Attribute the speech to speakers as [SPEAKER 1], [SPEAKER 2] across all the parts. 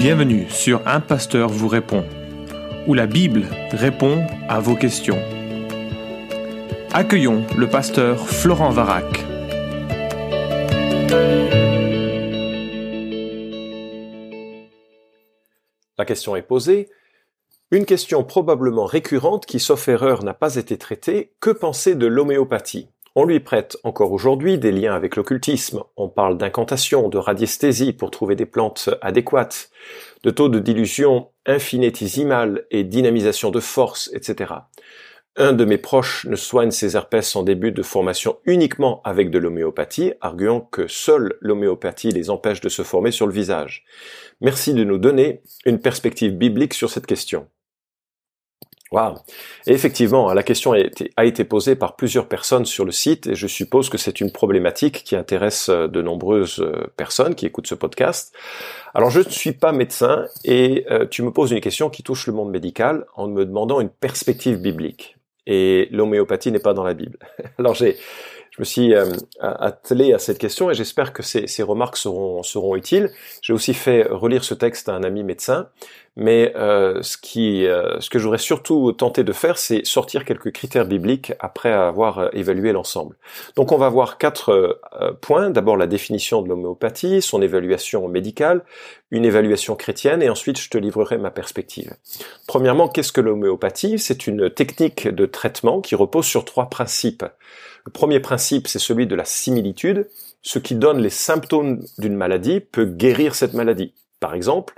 [SPEAKER 1] Bienvenue sur Un Pasteur vous répond, où la Bible répond à vos questions. Accueillons le pasteur Florent Varac.
[SPEAKER 2] La question est posée. Une question probablement récurrente qui, sauf erreur, n'a pas été traitée. Que penser de l'homéopathie? On lui prête encore aujourd'hui des liens avec l'occultisme. On parle d'incantation, de radiesthésie pour trouver des plantes adéquates, de taux de dilution infinitésimal et dynamisation de force, etc. Un de mes proches ne soigne ses herpès en début de formation uniquement avec de l'homéopathie, arguant que seule l'homéopathie les empêche de se former sur le visage. Merci de nous donner une perspective biblique sur cette question. Wow. Et effectivement, la question a été, posée par plusieurs personnes sur le site et je suppose que c'est une problématique qui intéresse euh, de nombreuses euh, personnes qui écoutent ce podcast. Alors je ne suis pas médecin et euh, tu me poses une question qui touche le monde médical en me demandant une perspective biblique. Et l'homéopathie n'est pas dans la Bible. Alors j'ai je me suis euh, attelé à cette question et j'espère que ces, remarques seront, utiles. J'ai aussi fait relire ce texte à un ami médecin, mais euh, ce, euh, ce que j'aurais surtout tenté de faire, c'est sortir quelques critères bibliques après avoir évalué l'ensemble. Donc on va voir quatre points. D'abord la définition de l'homéopathie, son évaluation médicale, une évaluation chrétienne, et ensuite je te livrerai ma perspective. Premièrement, qu'est-ce que l'homéopathie? C'est une technique de traitement qui repose sur trois principes. Le premier principe, c'est celui de la similitude. Ce qui donne les symptômes d'une maladie peut guérir cette maladie. Par exemple,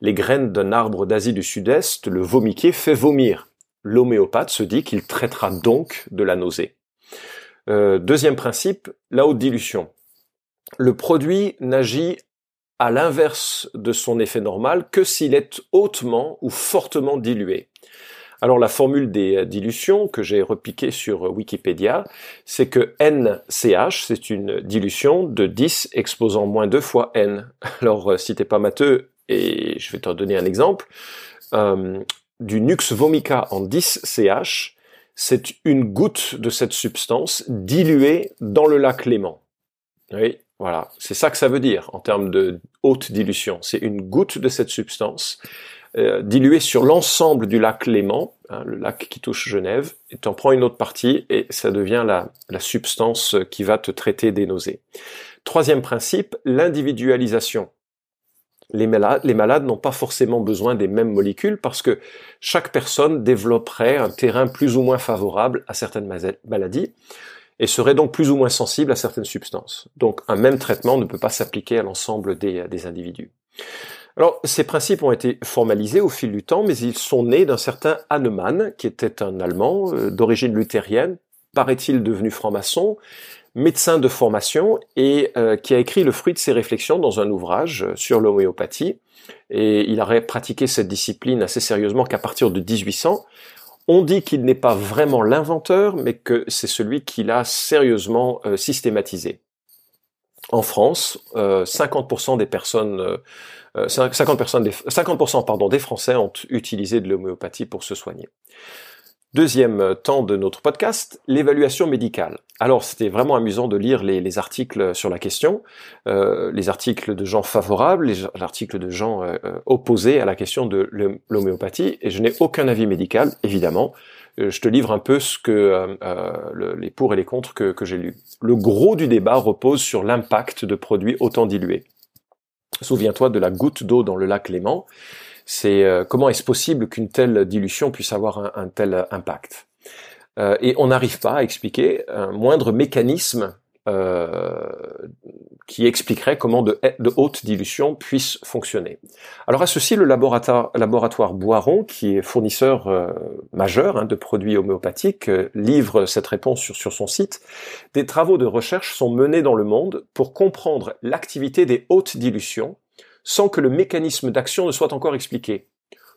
[SPEAKER 2] les graines d'un arbre d'Asie du Sud-Est, le vomiquet fait vomir. L'homéopathe se dit qu'il traitera donc de la nausée. Euh, deuxième principe, la haute dilution. Le produit n'agit à l'inverse de son effet normal que s'il est hautement ou fortement dilué. Alors la formule des euh, dilutions que j'ai repiquée sur euh, Wikipédia, c'est que NCH, c'est une dilution de 10 exposant moins 2 fois N. Alors euh, si t'es pas matheux, et je vais te donner un exemple, du Nux vomica en 10 CH, c'est une goutte de cette substance diluée dans le lac Léman. Oui, voilà, c'est ça que ça veut dire en termes de haute dilution. C'est une goutte de cette substance euh, dilué sur l'ensemble du lac Léman, hein, le lac qui touche Genève, et tu en prends une autre partie et ça devient la, substance qui va te traiter des nausées. Troisième principe, l'individualisation. Les malades, les malades n'ont pas forcément besoin des mêmes molécules parce que chaque personne développerait un terrain plus ou moins favorable à certaines maladies et serait donc plus ou moins sensible à certaines substances. Donc un même traitement ne peut pas s'appliquer à l'ensemble des individus. Alors, ces principes ont été formalisés au fil du temps, mais ils sont nés d'un certain Hahnemann, qui était un Allemand euh, d'origine luthérienne, paraît-il devenu franc-maçon, médecin de formation, et euh, qui a écrit le fruit de ses réflexions dans un ouvrage sur l'homéopathie. Et il aurait pratiqué cette discipline assez sérieusement qu'à partir de 1800. On dit qu'il n'est pas vraiment l'inventeur, mais que c'est celui qui l'a sérieusement euh, systématisé. En France, 50% des personnes 50%, euh, personnes des, 50% pardon, des Français ont utilisé de l'homéopathie pour se soigner. Deuxième euh, temps de notre podcast, l'évaluation médicale. Alors c'était vraiment amusant de lire les, articles sur la question, euh, les articles de gens favorables, les, articles de gens opposés à la question de l'homéopathie, et je n'ai aucun avis médical, évidemment. Je te livre un peu ce que les pour et les contre que, que j'ai lus. Le gros du débat repose sur l'impact de produits autant dilués. Souviens-toi de la goutte d'eau dans le lac Léman. C'est euh, comment est-ce possible qu'une telle dilution puisse avoir un, tel impact? Euh, Et on n'arrive pas à expliquer un moindre mécanisme euh, qui expliquerait comment de, de, haute dilution puisse fonctionner. Alors à ceci, le laboratoire, Boiron, qui est fournisseur euh, majeur hein, de produits homéopathiques, euh, livre cette réponse sur son site. Des travaux de recherche sont menés dans le monde pour comprendre l'activité des hautes dilutions sans que le mécanisme d'action ne soit encore expliqué.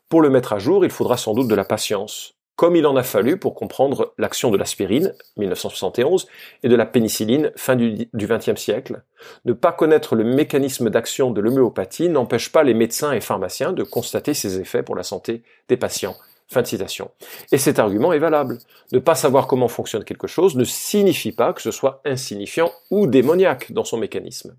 [SPEAKER 2] Pour le mettre à jour, il faudra sans doute de la patience comme il en a fallu pour comprendre l'action de l'aspirine, 1971, et de la pénicilline, fin du XXe siècle. Ne pas connaître le mécanisme d'action de l'homéopathie n'empêche pas les médecins et pharmaciens de constater ses effets pour la santé des patients. Fin de citation. Et cet argument est valable. Ne pas savoir comment fonctionne quelque chose ne signifie pas que ce soit insignifiant ou démoniaque dans son mécanisme.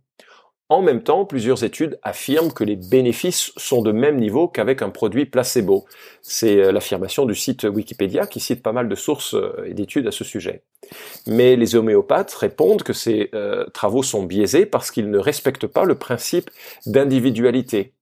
[SPEAKER 2] En même temps, plusieurs études affirment que les bénéfices sont de même niveau qu'avec un produit placebo. C'est euh, l'affirmation du site Wikipédia qui cite pas mal de sources euh, et d'études à ce sujet. Mais les homéopathes répondent que ces euh, travaux sont biaisés parce qu'ils ne respectent pas le principe d'individualité.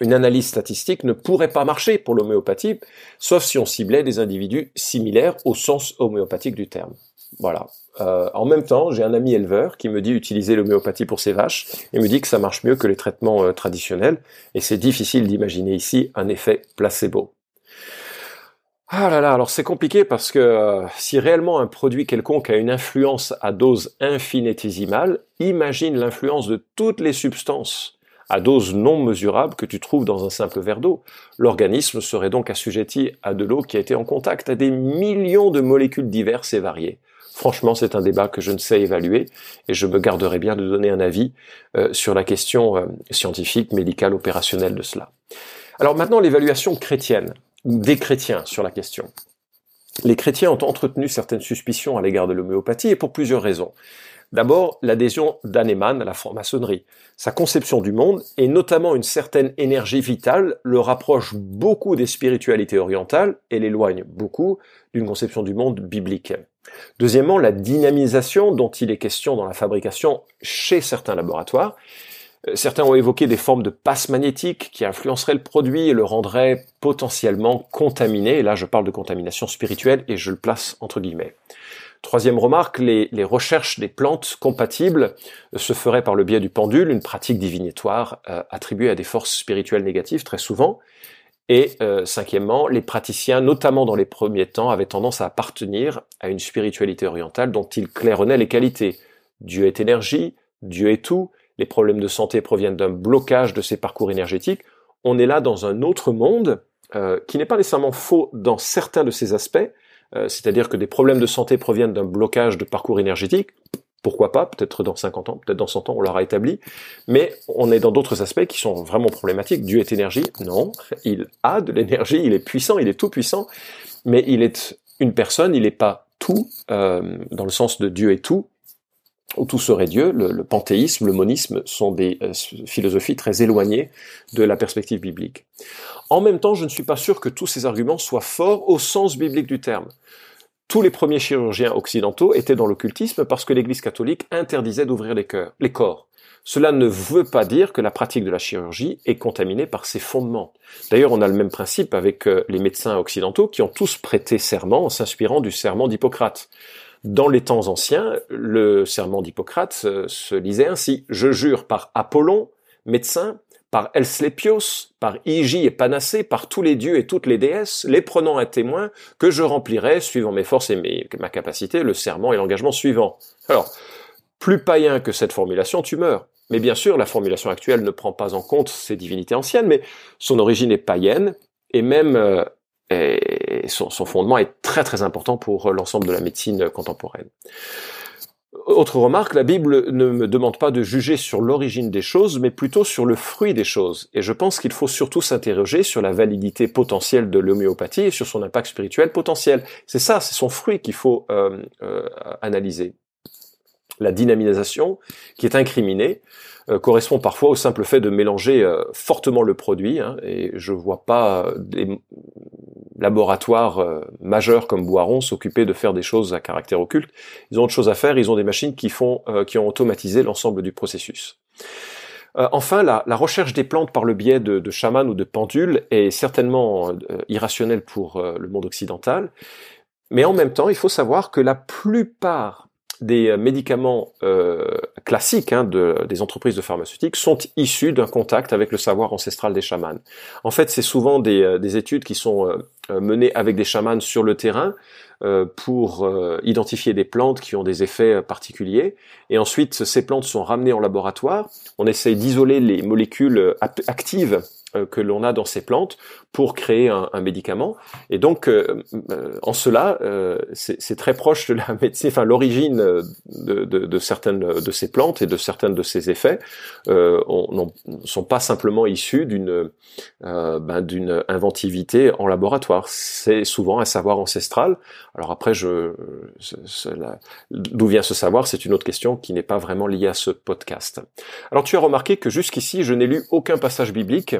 [SPEAKER 2] Une analyse statistique ne pourrait pas marcher pour l'homéopathie, sauf si on ciblait des individus similaires au sens homéopathique du terme. Voilà. Euh, en même temps, j'ai un ami éleveur qui me dit utiliser l'homéopathie pour ses vaches et me dit que ça marche mieux que les traitements euh, traditionnels et c'est difficile d'imaginer ici un effet placebo. Ah là là, alors c'est compliqué parce que euh, si réellement un produit quelconque a une influence à dose infinitésimale, imagine l'influence de toutes les substances à dose non mesurable que tu trouves dans un simple verre d'eau. L'organisme serait donc assujetti à de l'eau qui a été en contact à des millions de molécules diverses et variées. Franchement, c'est un débat que je ne sais évaluer et je me garderai bien de donner un avis euh, sur la question euh, scientifique, médicale, opérationnelle de cela. Alors maintenant, l'évaluation chrétienne, ou des chrétiens sur la question. Les chrétiens ont entretenu certaines suspicions à l'égard de l'homéopathie et pour plusieurs raisons. D'abord, l'adhésion d'Hahnemann à la franc-maçonnerie. Sa conception du monde, et notamment une certaine énergie vitale, le rapproche beaucoup des spiritualités orientales et l'éloigne beaucoup d'une conception du monde biblique. Deuxièmement, la dynamisation dont il est question dans la fabrication chez certains laboratoires. Euh, certains ont évoqué des formes de passe magnétique qui influenceraient le produit et le rendraient potentiellement contaminé. Et là, je parle de contamination spirituelle et je le place entre guillemets. Troisième remarque, les, recherches des plantes compatibles se feraient par le biais du pendule, une pratique divinatoire euh, attribuée à des forces spirituelles négatives très souvent. Et euh, cinquièmement, les praticiens, notamment dans les premiers temps, avaient tendance à appartenir à une spiritualité orientale dont ils claironnaient les qualités. Dieu est énergie, Dieu est tout, les problèmes de santé proviennent d'un blocage de ces parcours énergétiques. On est là dans un autre monde euh, qui n'est pas nécessairement faux dans certains de ces aspects, euh, c'est-à-dire que des problèmes de santé proviennent d'un blocage de parcours énergétique, pourquoi pas, peut-être dans 50 ans, peut-être dans 100 ans, on l'aura établi, mais on est dans d'autres aspects qui sont vraiment problématiques. Dieu est énergie, non, il a de l'énergie, il est puissant, il est tout puissant, mais il est une personne, il n'est pas tout, euh, dans le sens de Dieu est tout, tout serait Dieu, le, panthéisme, le monisme sont des euh, philosophies très éloignées de la perspective biblique. En même temps, je ne suis pas sûr que tous ces arguments soient forts au sens biblique du terme. Tous les premiers chirurgiens occidentaux étaient dans l'occultisme parce que l'Église catholique interdisait d'ouvrir les, les corps. Cela ne veut pas dire que la pratique de la chirurgie est contaminée par ses fondements. D'ailleurs, on a le même principe avec euh, les médecins occidentaux qui ont tous prêté serment en s'inspirant du serment d'Hippocrate. Dans les temps anciens, le serment d'Hippocrate euh, se lisait ainsi Je jure par Apollon, médecin, par Elslépios, par Igi et Panacée, par tous les dieux et toutes les déesses, les prenant à témoin, que je remplirai, suivant mes forces et ma capacité, le serment et l'engagement suivant. Alors, plus païen que cette formulation, tu meurs. Mais bien sûr, la formulation actuelle ne prend pas en compte ces divinités anciennes, mais son origine est païenne, et même euh, son, son, fondement est très très important pour l'ensemble de la médecine contemporaine. Autre remarque, la Bible ne me demande pas de juger sur l'origine des choses, mais plutôt sur le fruit des choses. Et je pense qu'il faut surtout s'interroger sur la validité potentielle de l'homéopathie et sur son impact spirituel potentiel. C'est ça, c'est son fruit qu'il faut euh, euh, analyser. La dynamisation, qui est incriminée, euh, correspond parfois au simple fait de mélanger fortement le produit, hein, et je vois pas des laboratoires euh, majeurs comme Boiron s'occuper de faire des choses à caractère occulte. Ils ont autre chose à faire, ils ont des machines qui font, euh, qui ont automatisé l'ensemble du processus. Euh, enfin, la, recherche des plantes par le biais de, de chamans ou de pendules est certainement irrationnelle pour le monde occidental, mais en même temps, il faut savoir que la plupart des euh, médicaments euh, classiques hein, de, des entreprises de pharmaceutiques sont issus d'un contact avec le savoir ancestral des chamans. En fait, c'est souvent des, euh, des, études qui sont euh, menées avec des chamans sur le terrain euh, pour identifier des plantes qui ont des effets particuliers. Et ensuite, ces plantes sont ramenées en laboratoire. On essaye d'isoler les molécules actives que l'on a dans ces plantes pour créer un, médicament. Et donc, euh, euh, en cela, c'est très proche de la médecine, enfin l'origine de, de, de, certaines de ces plantes et de certains de ces effets ne sont pas simplement issus d'une ben, d'une inventivité en laboratoire. C'est souvent un savoir ancestral. Alors après, je, d'où vient ce savoir, c'est une autre question qui n'est pas vraiment liée à ce podcast. Alors tu as remarqué que jusqu'ici, je n'ai lu aucun passage biblique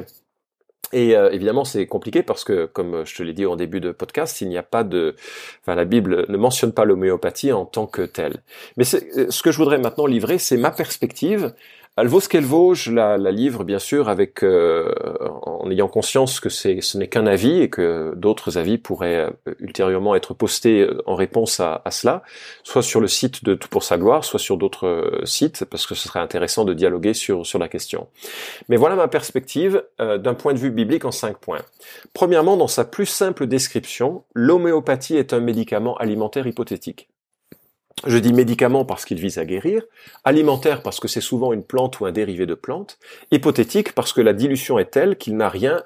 [SPEAKER 2] et euh, évidemment, c'est compliqué parce que, comme je te l'ai dit en début de podcast, il n'y a pas de, enfin, la Bible ne mentionne pas l'homéopathie en tant que telle. Mais ce que je voudrais maintenant livrer, c'est ma perspective elle vaut ce qu'elle vaut, je la, livre bien sûr avec euh, en ayant conscience que c'est ce n'est qu'un avis et que d'autres avis pourraient euh, ultérieurement être postés euh, en réponse à, cela, soit sur le site de Tout pour sa gloire, soit sur d'autres sites, parce que ce serait intéressant de dialoguer sur sur la question. Mais voilà ma perspective d'un point de vue biblique en cinq points. Premièrement, dans sa plus simple description, l'homéopathie est un médicament alimentaire hypothétique. Je dis médicament parce qu'il vise à guérir, alimentaire parce que c'est souvent une plante ou un dérivé de plante, hypothétique parce que la dilution est telle qu'il n'a rien,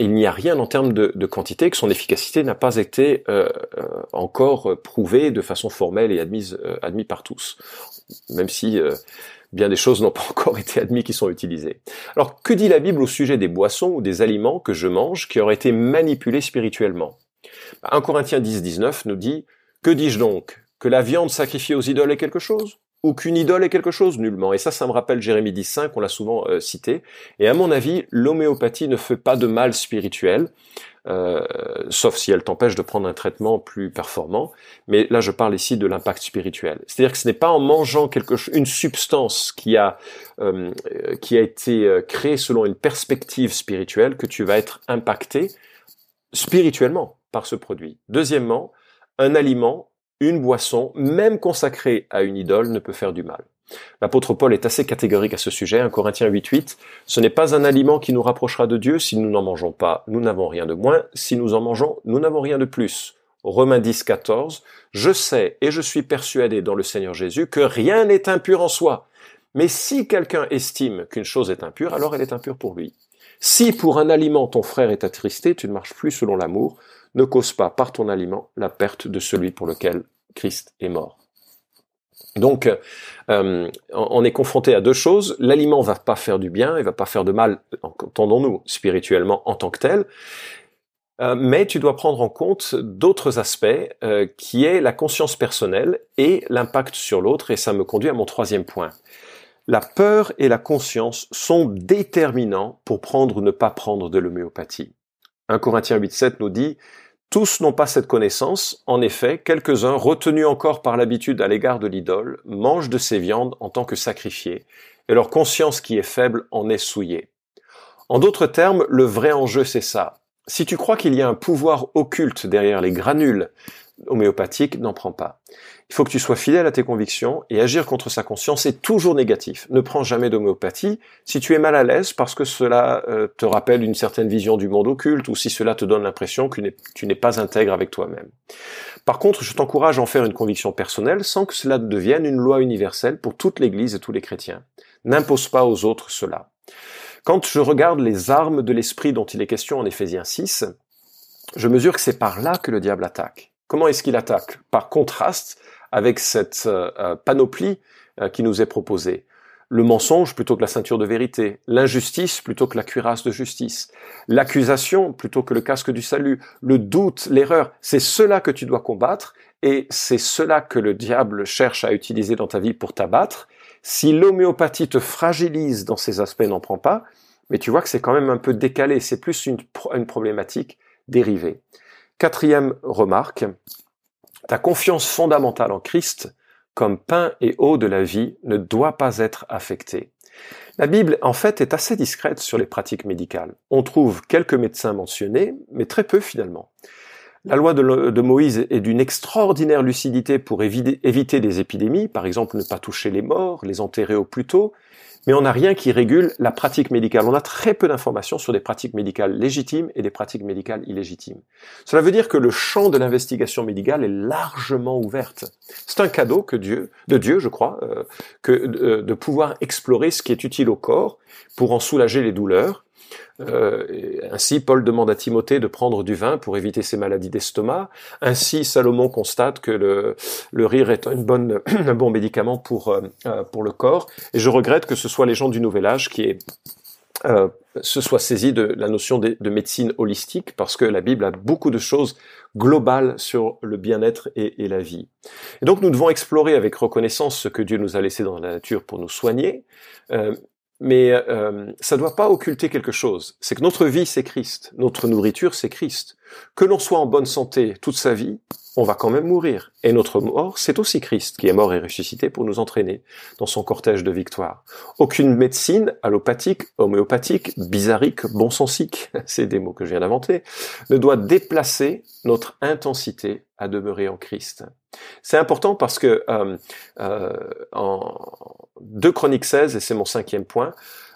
[SPEAKER 2] il n'y a rien en termes de, quantité, que son efficacité n'a pas été euh, euh, encore prouvée de façon formelle et admise, euh, par tous, même si bien des choses n'ont pas encore été admises qui sont utilisées. Alors que dit la Bible au sujet des boissons ou des aliments que je mange qui auraient été manipulés spirituellement? 1 Corinthiens 10, 19 nous dit Que dis-je donc? Que la viande sacrifiée aux idoles est quelque chose ou qu'une idole est quelque chose nullement. Et ça, ça me rappelle Jérémie 10.5, on l'a souvent euh, cité. Et à mon avis, l'homéopathie ne fait pas de mal spirituel, euh, sauf si elle t'empêche de prendre un traitement plus performant. Mais là, je parle ici de l'impact spirituel. C'est-à-dire que ce n'est pas en mangeant quelque une substance qui a euh, qui a été créée selon une perspective spirituelle que tu vas être impacté spirituellement par ce produit. Deuxièmement, un aliment une boisson, même consacrée à une idole, ne peut faire du mal. L'apôtre Paul est assez catégorique à ce sujet, 1 Corinthiens 8.8, ce n'est pas un aliment qui nous rapprochera de Dieu, si nous n'en mangeons pas, nous n'avons rien de moins, si nous en mangeons, nous n'avons rien de plus. Romains 10, 14, je sais et je suis persuadé dans le Seigneur Jésus que rien n'est impur en soi. Mais si quelqu'un estime qu'une chose est impure, alors elle est impure pour lui. Si pour un aliment ton frère est attristé, tu ne marches plus selon l'amour, ne cause pas par ton aliment la perte de celui pour lequel Christ est mort. Donc, euh, on est confronté à deux choses. L'aliment va pas faire du bien, il va pas faire de mal, entendons-nous, spirituellement en tant que tel. Euh, mais tu dois prendre en compte d'autres aspects, euh, qui est la conscience personnelle et l'impact sur l'autre. Et ça me conduit à mon troisième point. La peur et la conscience sont déterminants pour prendre ou ne pas prendre de l'homéopathie. 1 Corinthiens 8.7 nous dit tous n'ont pas cette connaissance. En effet, quelques-uns, retenus encore par l'habitude à l'égard de l'idole, mangent de ces viandes en tant que sacrifiés, et leur conscience qui est faible en est souillée. En d'autres termes, le vrai enjeu, c'est ça. Si tu crois qu'il y a un pouvoir occulte derrière les granules homéopathiques, n'en prends pas. Il faut que tu sois fidèle à tes convictions et agir contre sa conscience est toujours négatif. Ne prends jamais d'homéopathie si tu es mal à l'aise parce que cela euh, te rappelle une certaine vision du monde occulte ou si cela te donne l'impression que tu n'es pas intègre avec toi-même. Par contre, je t'encourage à en faire une conviction personnelle sans que cela devienne une loi universelle pour toute l'Église et tous les chrétiens. N'impose pas aux autres cela. Quand je regarde les armes de l'esprit dont il est question en Éphésiens 6, je mesure que c'est par là que le diable attaque. Comment est-ce qu'il attaque Par contraste avec cette euh, euh, panoplie euh, qui nous est proposée? Le mensonge plutôt que la ceinture de vérité, l'injustice plutôt que la cuirasse de justice, l'accusation plutôt que le casque du salut, le doute, l'erreur, c'est cela que tu dois combattre et c'est cela que le diable cherche à utiliser dans ta vie pour t'abattre. Si l'homéopathie te fragilise dans ces aspects, n'en prends pas, mais tu vois que c'est quand même un peu décalé, c'est plus une, une problématique dérivée. Quatrième remarque, ta confiance fondamentale en Christ, comme pain et eau de la vie, ne doit pas être affectée. La Bible, en fait, est assez discrète sur les pratiques médicales. On trouve quelques médecins mentionnés, mais très peu finalement. La loi de, Moïse est d'une extraordinaire lucidité pour éviter des épidémies, par exemple ne pas toucher les morts, les enterrer au plus tôt, mais on n'a rien qui régule la pratique médicale. On a très peu d'informations sur des pratiques médicales légitimes et des pratiques médicales illégitimes. Cela veut dire que le champ de l'investigation médicale est largement ouverte. C'est un cadeau que Dieu, de Dieu, je crois, euh, que de pouvoir explorer ce qui est utile au corps pour en soulager les douleurs. Ainsi, Paul demande à Timothée de prendre du vin pour éviter ses maladies d'estomac. Ainsi, Salomon constate que le, le rire est un bon médicament pour, pour le corps. Et je regrette que ce soit les gens du Nouvel Âge qui euh, se soit saisi de la notion de, médecine holistique, parce que la Bible a beaucoup de choses globales sur le bien-être et, la vie. Et donc nous devons explorer avec reconnaissance ce que Dieu nous a laissé dans la nature pour nous soigner, euh, mais euh, ça ne doit pas occulter quelque chose. C'est que notre vie, c'est Christ. Notre nourriture, c'est Christ. Que l'on soit en bonne santé toute sa vie, on va quand même mourir. Et notre mort, c'est aussi Christ qui est mort et ressuscité pour nous entraîner dans son cortège de victoire. Aucune médecine allopathique, homéopathique, bizarrique, bonsensique, c'est des mots que je viens d'inventer, ne doit déplacer notre intensité à demeurer en Christ. C'est important parce que euh, euh, en 2 Chroniques 16, et c'est mon cinquième point,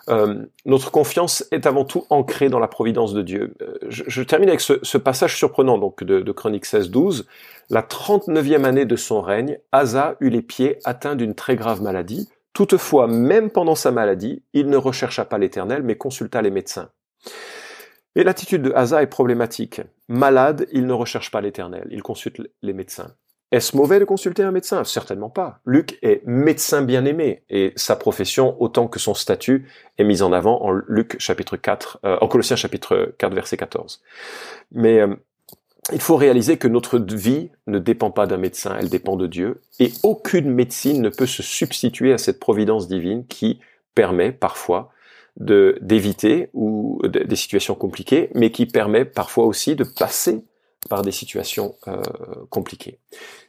[SPEAKER 2] euh, notre confiance est avant tout ancrée dans la providence de Dieu. Euh, je, termine avec ce, passage surprenant donc de, de Chronique 16-12. La 39e année de son règne, Asa eut les pieds atteints d'une très grave maladie. Toutefois, même pendant sa maladie, il ne rechercha pas l'Éternel, mais consulta les médecins. Et l'attitude de Asa est problématique. Malade, il ne recherche pas l'Éternel, il consulte les médecins. Est-ce mauvais de consulter un médecin? Certainement pas. Luc est médecin bien-aimé et sa profession autant que son statut est mise en avant en Luc chapitre 4, euh, en Colossiens chapitre 4 verset 14. Mais euh, il faut réaliser que notre vie ne dépend pas d'un médecin, elle dépend de Dieu et aucune médecine ne peut se substituer à cette providence divine qui permet parfois d'éviter ou des situations compliquées, mais qui permet parfois aussi de passer par des situations euh, compliquées.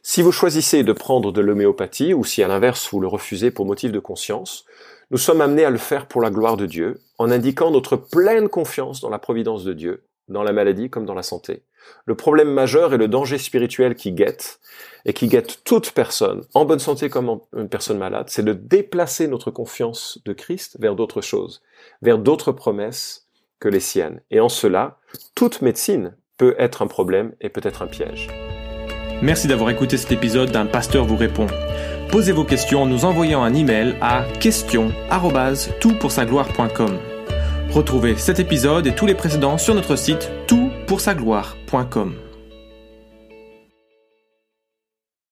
[SPEAKER 2] Si vous choisissez de prendre de l'homéopathie, ou si à l'inverse vous le refusez pour motif de conscience, nous sommes amenés à le faire pour la gloire de Dieu, en indiquant notre pleine confiance dans la providence de Dieu, dans la maladie comme dans la santé. Le problème majeur est le danger spirituel qui guette, et qui guette toute personne, en bonne santé comme une personne malade, c'est de déplacer notre confiance de Christ vers d'autres choses, vers d'autres promesses que les siennes. Et en cela, toute médecine peut être un problème et peut être un piège.
[SPEAKER 1] Merci d'avoir écouté cet épisode d'un pasteur vous répond. Posez vos questions en nous envoyant un email à question@toutpoursagloire.com. Retrouvez cet épisode et tous les précédents sur notre site toutpoursagloire.com.